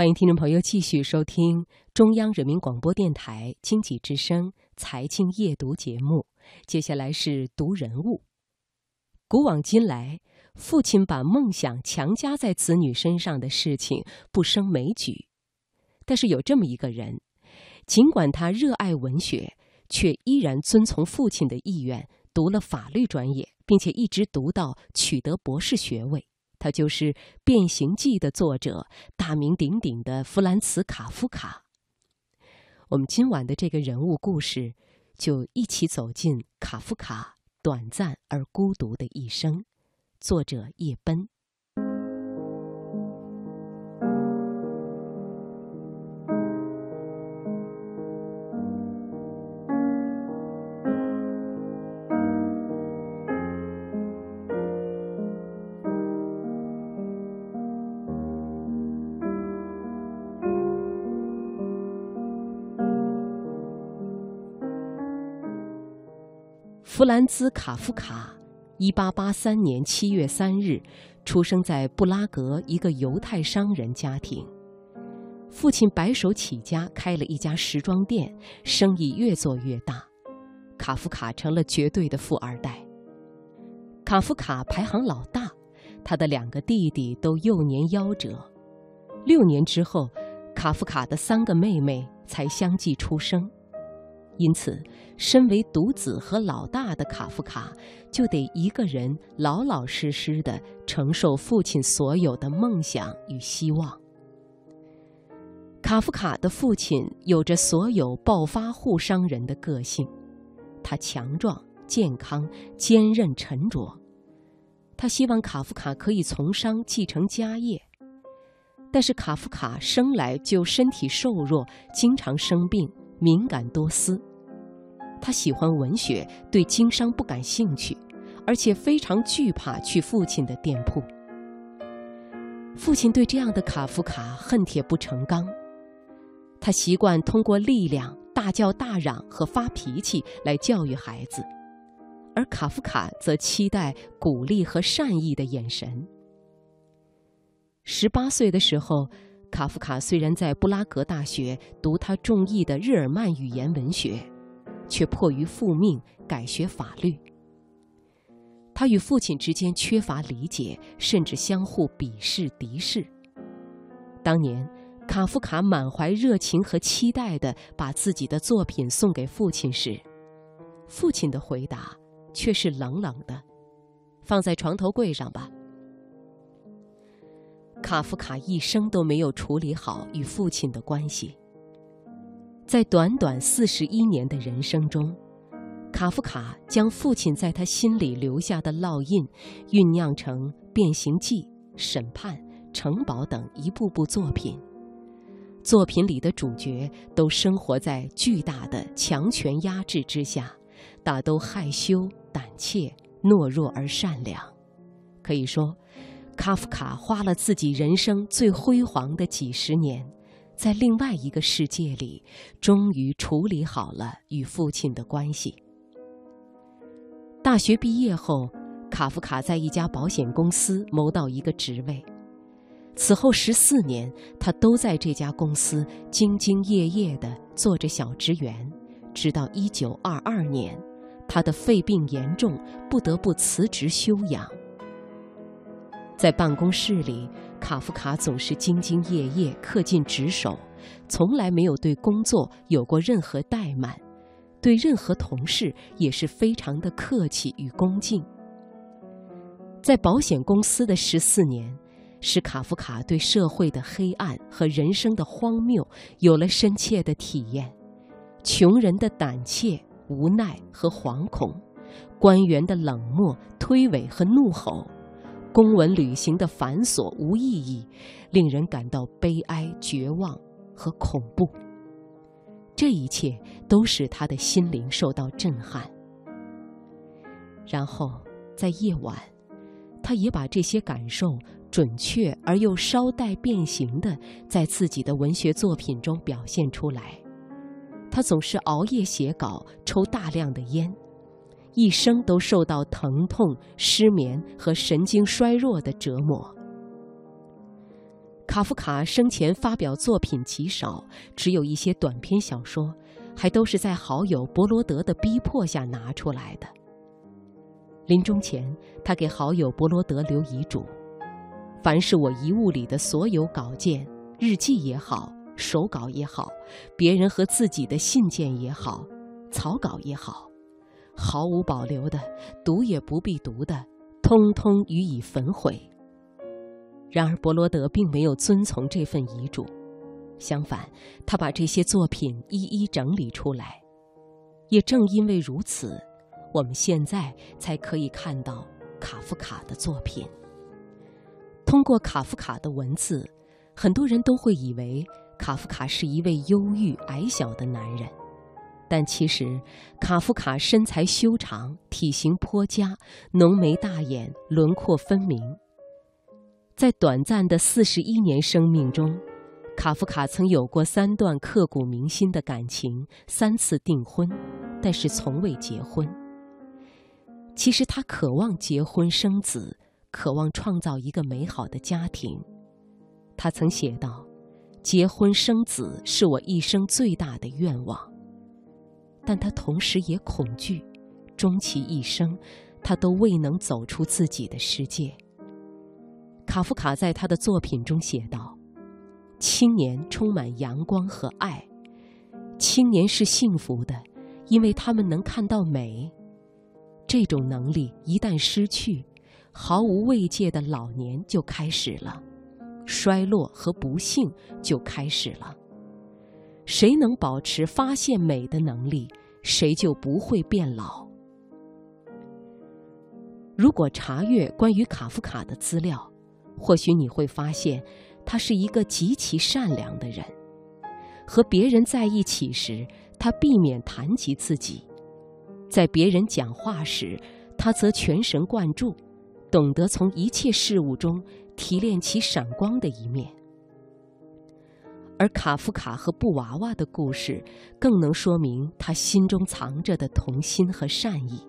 欢迎听众朋友继续收听中央人民广播电台经济之声财经夜读节目。接下来是读人物。古往今来，父亲把梦想强加在子女身上的事情不胜枚举。但是有这么一个人，尽管他热爱文学，却依然遵从父亲的意愿，读了法律专业，并且一直读到取得博士学位。他就是《变形记》的作者，大名鼎鼎的弗兰茨·卡夫卡。我们今晚的这个人物故事，就一起走进卡夫卡短暂而孤独的一生。作者叶奔。弗兰兹·卡夫卡，一八八三年七月三日出生在布拉格一个犹太商人家庭。父亲白手起家开了一家时装店，生意越做越大，卡夫卡成了绝对的富二代。卡夫卡排行老大，他的两个弟弟都幼年夭折。六年之后，卡夫卡的三个妹妹才相继出生。因此，身为独子和老大的卡夫卡，就得一个人老老实实的承受父亲所有的梦想与希望。卡夫卡的父亲有着所有暴发户商人的个性，他强壮、健康、坚韧、沉着。他希望卡夫卡可以从商继承家业，但是卡夫卡生来就身体瘦弱，经常生病，敏感多思。他喜欢文学，对经商不感兴趣，而且非常惧怕去父亲的店铺。父亲对这样的卡夫卡恨铁不成钢，他习惯通过力量、大叫大嚷和发脾气来教育孩子，而卡夫卡则期待鼓励和善意的眼神。十八岁的时候，卡夫卡虽然在布拉格大学读他中意的日耳曼语言文学。却迫于父命改学法律。他与父亲之间缺乏理解，甚至相互鄙视敌视。当年，卡夫卡满怀热情和期待地把自己的作品送给父亲时，父亲的回答却是冷冷的：“放在床头柜上吧。”卡夫卡一生都没有处理好与父亲的关系。在短短四十一年的人生中，卡夫卡将父亲在他心里留下的烙印酝酿成《变形记》《审判》《城堡》等一部部作品。作品里的主角都生活在巨大的强权压制之下，大都害羞、胆怯、懦弱而善良。可以说，卡夫卡花了自己人生最辉煌的几十年。在另外一个世界里，终于处理好了与父亲的关系。大学毕业后，卡夫卡在一家保险公司谋到一个职位。此后十四年，他都在这家公司兢兢业业地做着小职员，直到一九二二年，他的肺病严重，不得不辞职休养。在办公室里。卡夫卡总是兢兢业业、恪尽职守，从来没有对工作有过任何怠慢，对任何同事也是非常的客气与恭敬。在保险公司的十四年，使卡夫卡对社会的黑暗和人生的荒谬有了深切的体验：穷人的胆怯、无奈和惶恐，官员的冷漠、推诿和怒吼。公文旅行的繁琐无意义，令人感到悲哀、绝望和恐怖。这一切都使他的心灵受到震撼。然后，在夜晚，他也把这些感受准确而又稍带变形的，在自己的文学作品中表现出来。他总是熬夜写稿，抽大量的烟。一生都受到疼痛、失眠和神经衰弱的折磨。卡夫卡生前发表作品极少，只有一些短篇小说，还都是在好友伯罗德的逼迫下拿出来的。临终前，他给好友伯罗德留遗嘱：凡是我遗物里的所有稿件、日记也好。手稿也好，别人和自己的信件也好，草稿也好，毫无保留的，读也不必读的，通通予以焚毁。然而伯罗德并没有遵从这份遗嘱，相反，他把这些作品一一整理出来。也正因为如此，我们现在才可以看到卡夫卡的作品。通过卡夫卡的文字，很多人都会以为。卡夫卡是一位忧郁矮小的男人，但其实，卡夫卡身材修长，体型颇佳，浓眉大眼，轮廓分明。在短暂的四十一年生命中，卡夫卡曾有过三段刻骨铭心的感情，三次订婚，但是从未结婚。其实他渴望结婚生子，渴望创造一个美好的家庭。他曾写道。结婚生子是我一生最大的愿望，但他同时也恐惧，终其一生，他都未能走出自己的世界。卡夫卡在他的作品中写道：“青年充满阳光和爱，青年是幸福的，因为他们能看到美。这种能力一旦失去，毫无慰藉的老年就开始了。”衰落和不幸就开始了。谁能保持发现美的能力，谁就不会变老。如果查阅关于卡夫卡的资料，或许你会发现，他是一个极其善良的人。和别人在一起时，他避免谈及自己；在别人讲话时，他则全神贯注，懂得从一切事物中。提炼其闪光的一面，而卡夫卡和布娃娃的故事更能说明他心中藏着的童心和善意。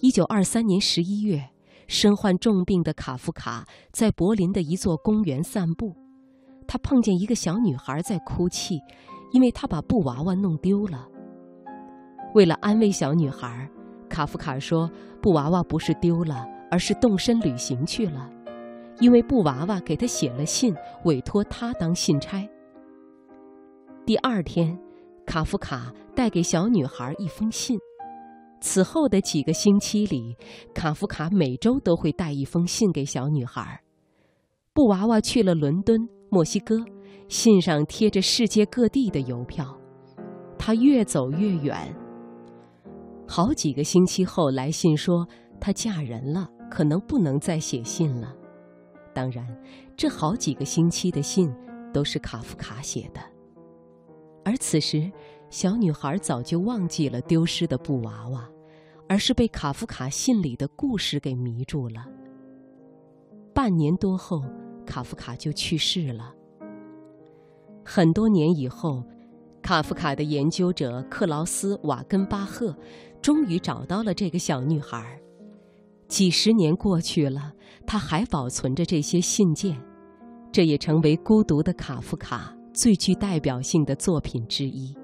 一九二三年十一月，身患重病的卡夫卡在柏林的一座公园散步，他碰见一个小女孩在哭泣，因为她把布娃娃弄丢了。为了安慰小女孩，卡夫卡说：“布娃娃不是丢了，而是动身旅行去了。”因为布娃娃给他写了信，委托他当信差。第二天，卡夫卡带给小女孩一封信。此后的几个星期里，卡夫卡每周都会带一封信给小女孩。布娃娃去了伦敦、墨西哥，信上贴着世界各地的邮票。她越走越远。好几个星期后，来信说她嫁人了，可能不能再写信了。当然，这好几个星期的信都是卡夫卡写的。而此时，小女孩早就忘记了丢失的布娃娃，而是被卡夫卡信里的故事给迷住了。半年多后，卡夫卡就去世了。很多年以后，卡夫卡的研究者克劳斯·瓦根巴赫终于找到了这个小女孩。几十年过去了，他还保存着这些信件，这也成为孤独的卡夫卡最具代表性的作品之一。